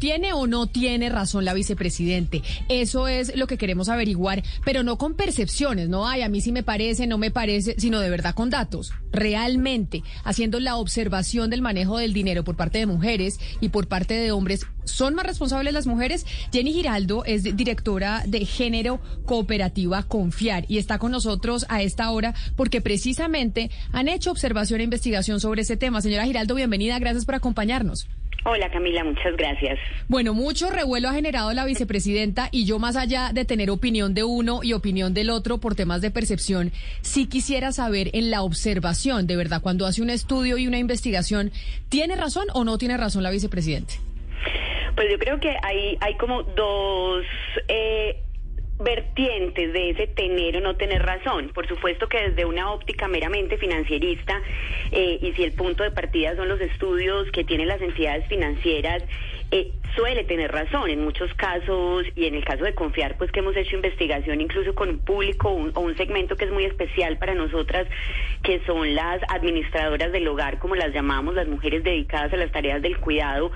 ¿Tiene o no tiene razón la vicepresidente? Eso es lo que queremos averiguar, pero no con percepciones, no, ay, a mí sí me parece, no me parece, sino de verdad con datos, realmente, haciendo la observación del manejo del dinero por parte de mujeres y por parte de hombres. ¿Son más responsables las mujeres? Jenny Giraldo es directora de Género Cooperativa Confiar y está con nosotros a esta hora porque precisamente han hecho observación e investigación sobre ese tema. Señora Giraldo, bienvenida, gracias por acompañarnos. Hola Camila, muchas gracias. Bueno, mucho revuelo ha generado la vicepresidenta y yo más allá de tener opinión de uno y opinión del otro por temas de percepción, sí quisiera saber en la observación, de verdad, cuando hace un estudio y una investigación, ¿tiene razón o no tiene razón la vicepresidenta? Pues yo creo que hay, hay como dos... Eh, vertientes de ese tener o no tener razón. Por supuesto que desde una óptica meramente financierista, eh, y si el punto de partida son los estudios que tienen las entidades financieras, eh, suele tener razón en muchos casos y en el caso de confiar pues que hemos hecho investigación incluso con un público o un segmento que es muy especial para nosotras que son las administradoras del hogar como las llamamos las mujeres dedicadas a las tareas del cuidado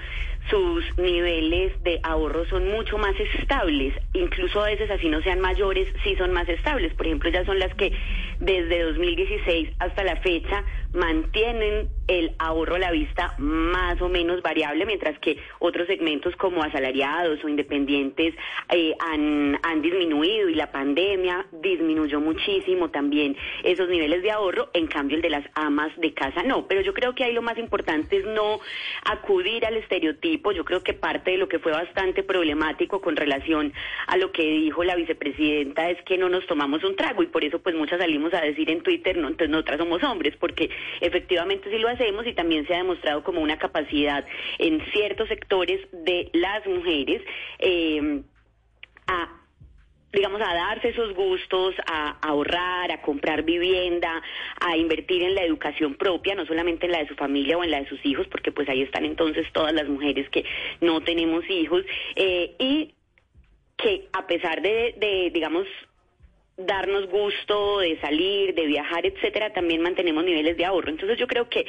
sus niveles de ahorro son mucho más estables, incluso a veces así no sean mayores, sí son más estables. Por ejemplo, ya son las que desde 2016 hasta la fecha mantienen el ahorro a la vista más o menos variable, mientras que otros segmentos como asalariados o independientes eh, han, han disminuido y la pandemia disminuyó muchísimo también esos niveles de ahorro, en cambio el de las amas de casa no. Pero yo creo que ahí lo más importante es no acudir al estereotipo, yo creo que parte de lo que fue bastante problemático con relación a lo que dijo la vicepresidenta es que no nos tomamos un trago. Y por eso pues muchas salimos a decir en Twitter, no, entonces nosotras somos hombres, porque efectivamente sí lo hacemos y también se ha demostrado como una capacidad en ciertos sectores de las mujeres eh, a digamos, a darse esos gustos, a, ahorrar, a comprar vivienda, a invertir en la educación propia, no solamente en la de su familia o en la de sus hijos, porque pues ahí están entonces todas las mujeres que no tenemos hijos, eh, y que a pesar de digamos, darnos gusto de salir, de viajar, etcétera, también mantenemos niveles de ahorro. Entonces yo creo que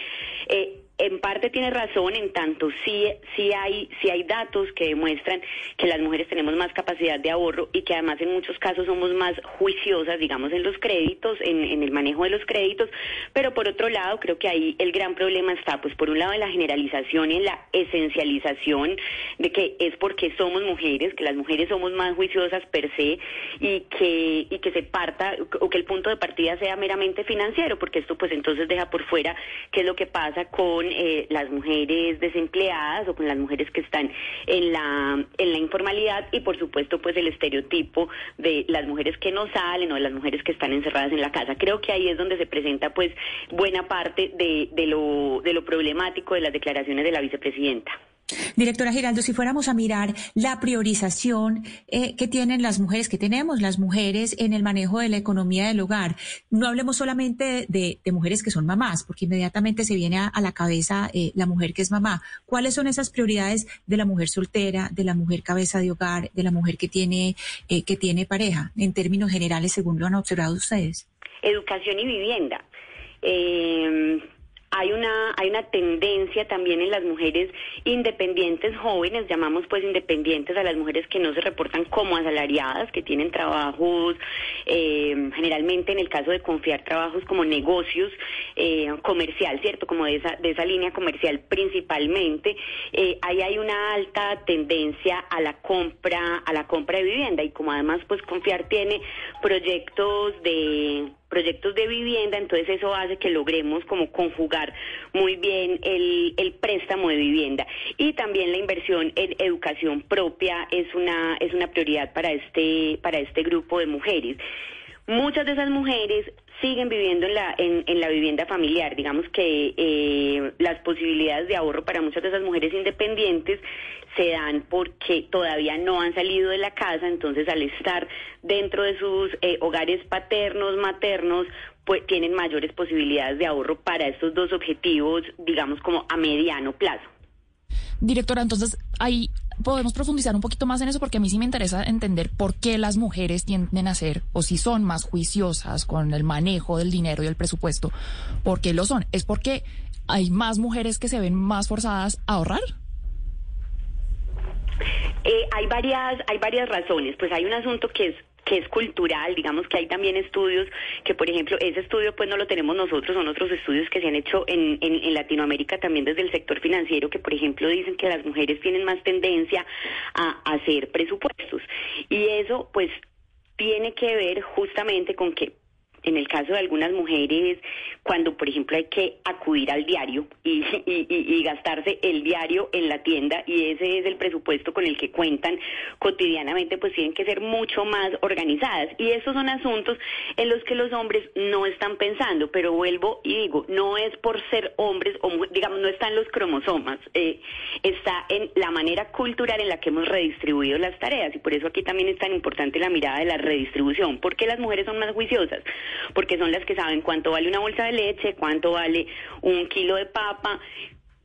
eh, en parte tiene razón, en tanto sí, sí, hay, sí hay datos que demuestran que las mujeres tenemos más capacidad de ahorro y que además en muchos casos somos más juiciosas, digamos, en los créditos, en, el manejo de los créditos, pero por otro lado creo que ahí el gran problema está, pues por un lado en la generalización y en la esencialización de que es porque somos mujeres, que las mujeres somos más juiciosas per se y que, y que se parta o que el punto de partida sea meramente financiero, porque esto pues entonces deja por fuera qué es lo que pasa con eh, las mujeres desempleadas o con las mujeres que están en la, en la informalidad y por supuesto pues el estereotipo de las mujeres que no salen o de las mujeres que están encerradas en la casa. Creo que ahí es donde se presenta pues buena parte de, de, lo, de lo problemático de las declaraciones de la vicepresidenta. Directora Giraldo, si fuéramos a mirar la priorización eh, que tienen las mujeres, que tenemos las mujeres en el manejo de la economía del hogar, no hablemos solamente de, mujeres que son mamás, porque inmediatamente se viene a, la cabeza eh, la mujer que es mamá. ¿Cuáles son esas prioridades de la mujer soltera, de la mujer cabeza de hogar, de la mujer que tiene, eh, que tiene pareja, en términos generales, según lo han observado ustedes? Educación y vivienda. Eh, hay una, hay una tendencia también en las mujeres independientes jóvenes, llamamos pues independientes a las mujeres que no se reportan como asalariadas, que tienen trabajos, eh, generalmente en el caso de confiar trabajos como negocios eh, comercial, ¿cierto? Como de esa, de esa línea comercial principalmente, eh, ahí hay una alta tendencia a la compra, a la compra de vivienda y como además pues confiar tiene proyectos de proyectos de vivienda, entonces eso hace que logremos como conjugar muy bien el, el préstamo de vivienda y también la inversión en educación propia es una es una prioridad para este para este grupo de mujeres. Muchas de esas mujeres siguen viviendo en la, en, en la vivienda familiar. Digamos que eh, las posibilidades de ahorro para muchas de esas mujeres independientes se dan porque todavía no han salido de la casa, entonces al estar dentro de sus eh, hogares paternos, maternos, pues tienen mayores posibilidades de ahorro para estos dos objetivos, digamos como a mediano plazo. Directora, entonces ahí podemos profundizar un poquito más en eso porque a mí sí me interesa entender por qué las mujeres tienden a ser o si son más juiciosas con el manejo del dinero y el presupuesto. ¿Por qué lo son? ¿Es porque hay más mujeres que se ven más forzadas a ahorrar? Eh, hay varias, hay varias razones. Pues hay un asunto que es que es cultural, digamos que hay también estudios que, por ejemplo, ese estudio pues no lo tenemos nosotros, son otros estudios que se han hecho en, en, Latinoamérica también desde el sector financiero, que por ejemplo dicen que las mujeres tienen más tendencia a hacer presupuestos. Y eso pues tiene que ver justamente con que en el caso de algunas mujeres, cuando por ejemplo hay que acudir al diario y, gastarse el diario en la tienda y ese es el presupuesto con el que cuentan cotidianamente, pues tienen que ser mucho más organizadas. Y esos son asuntos en los que los hombres no están pensando, pero vuelvo y digo, no es por ser hombres o digamos, no está en los cromosomas, eh, está en la manera cultural en la que hemos redistribuido las tareas y por eso aquí también es tan importante la mirada de la redistribución. ¿Por qué las mujeres son más juiciosas? Porque son las que saben cuánto vale una bolsa de leche, cuánto vale un kilo de papa,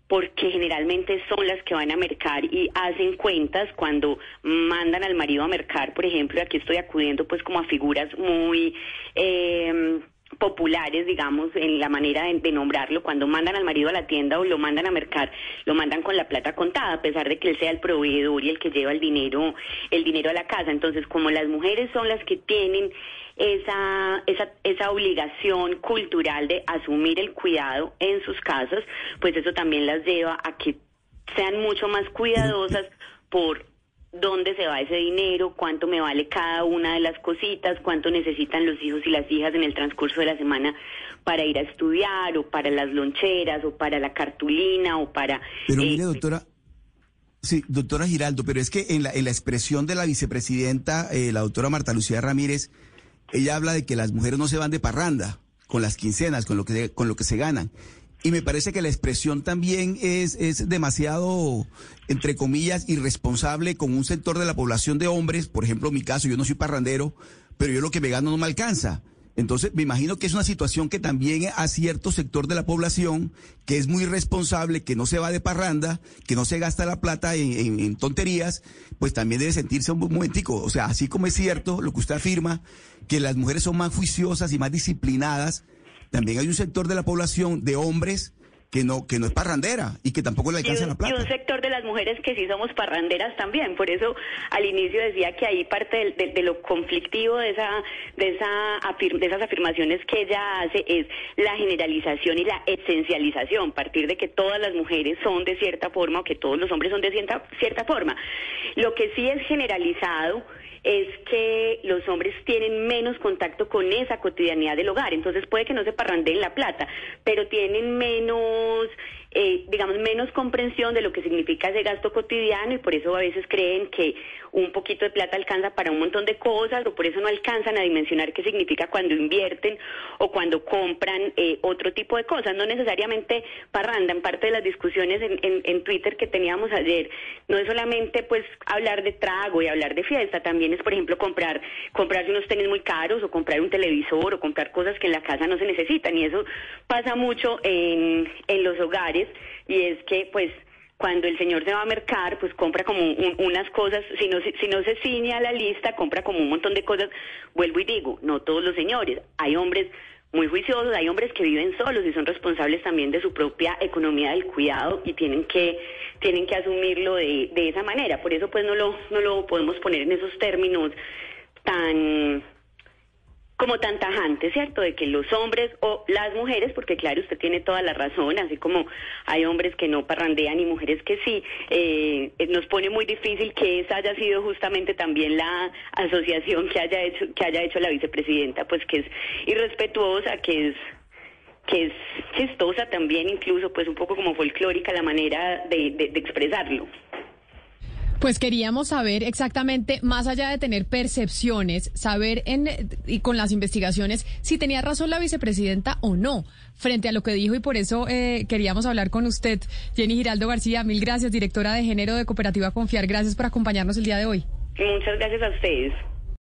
porque generalmente son las que van a mercar y hacen cuentas cuando mandan al marido a mercar, por ejemplo, aquí estoy acudiendo pues como a figuras muy... Eh, populares, digamos, en la manera de, nombrarlo, cuando mandan al marido a la tienda o lo mandan a mercar, lo mandan con la plata contada, a pesar de que él sea el proveedor y el que lleva el dinero, el dinero a la casa. Entonces, como las mujeres son las que tienen esa, esa, esa obligación cultural de asumir el cuidado en sus casas, pues eso también las lleva a que sean mucho más cuidadosas por dónde se va ese dinero, cuánto me vale cada una de las cositas, cuánto necesitan los hijos y las hijas en el transcurso de la semana para ir a estudiar o para las loncheras o para la cartulina o para... Pero mire, eh, doctora, Sí, doctora Giraldo, pero es que en la, en la expresión de la vicepresidenta, eh, la doctora Marta Lucía Ramírez, ella habla de que las mujeres no se van de parranda con las quincenas, con lo que, con lo que se ganan. Y me parece que la expresión también es, es demasiado, entre comillas, irresponsable con un sector de la población de hombres. Por ejemplo, en mi caso, yo no soy parrandero, pero yo lo que me gano no me alcanza. Entonces, me imagino que es una situación que también a cierto sector de la población, que es muy responsable, que no se va de parranda, que no se gasta la plata en, tonterías, pues también debe sentirse un momentico. O sea, así como es cierto lo que usted afirma, que las mujeres son más juiciosas y más disciplinadas, también hay un sector de la población de hombres que no que no es parrandera y que tampoco le alcanza la plata. Y un sector de las mujeres que sí somos parranderas también. Por eso al inicio decía que ahí parte de, lo conflictivo de esa de esa de esas afirmaciones que ella hace es la generalización y la esencialización, a partir de que todas las mujeres son de cierta forma o que todos los hombres son de cierta cierta forma. Lo que sí es generalizado es que los hombres tienen menos contacto con esa cotidianidad del hogar. Entonces puede que no se parrandeen la plata, pero tienen menos eh, digamos, menos comprensión de lo que significa ese gasto cotidiano y por eso a veces creen que un poquito de plata alcanza para un montón de cosas o por eso no alcanzan a dimensionar qué significa cuando invierten o cuando compran eh, otro tipo de cosas. No necesariamente parranda, en parte de las discusiones en, en, Twitter que teníamos ayer, no es solamente pues hablar de trago y hablar de fiesta, también es por ejemplo comprar, comprarse unos tenis muy caros o comprar un televisor o comprar cosas que en la casa no se necesitan y eso pasa mucho en, en los hogares y es que pues cuando el señor se va a mercar, pues compra como unas cosas, si no, si no se ciña a la lista, compra como un montón de cosas. Vuelvo y digo, no todos los señores, hay hombres muy juiciosos, hay hombres que viven solos y son responsables también de su propia economía del cuidado y tienen que tienen que asumirlo de, de esa manera. Por eso pues no lo no lo podemos poner en esos términos tan como tan tajante, ¿cierto? De que los hombres o las mujeres, porque claro, usted tiene toda la razón, así como hay hombres que no parrandean y mujeres que sí, eh, nos pone muy difícil que esa haya sido justamente también la asociación que haya hecho, que haya hecho la vicepresidenta, pues que es irrespetuosa, que es que es chistosa también, incluso pues un poco como folclórica la manera de, de expresarlo. Pues queríamos saber exactamente, más allá de tener percepciones, saber en, y con las investigaciones si tenía razón la vicepresidenta o no frente a lo que dijo y por eso eh, queríamos hablar con usted, Jenny Giraldo García. Mil gracias, directora de género de Cooperativa Confiar. Gracias por acompañarnos el día de hoy. Muchas gracias a ustedes.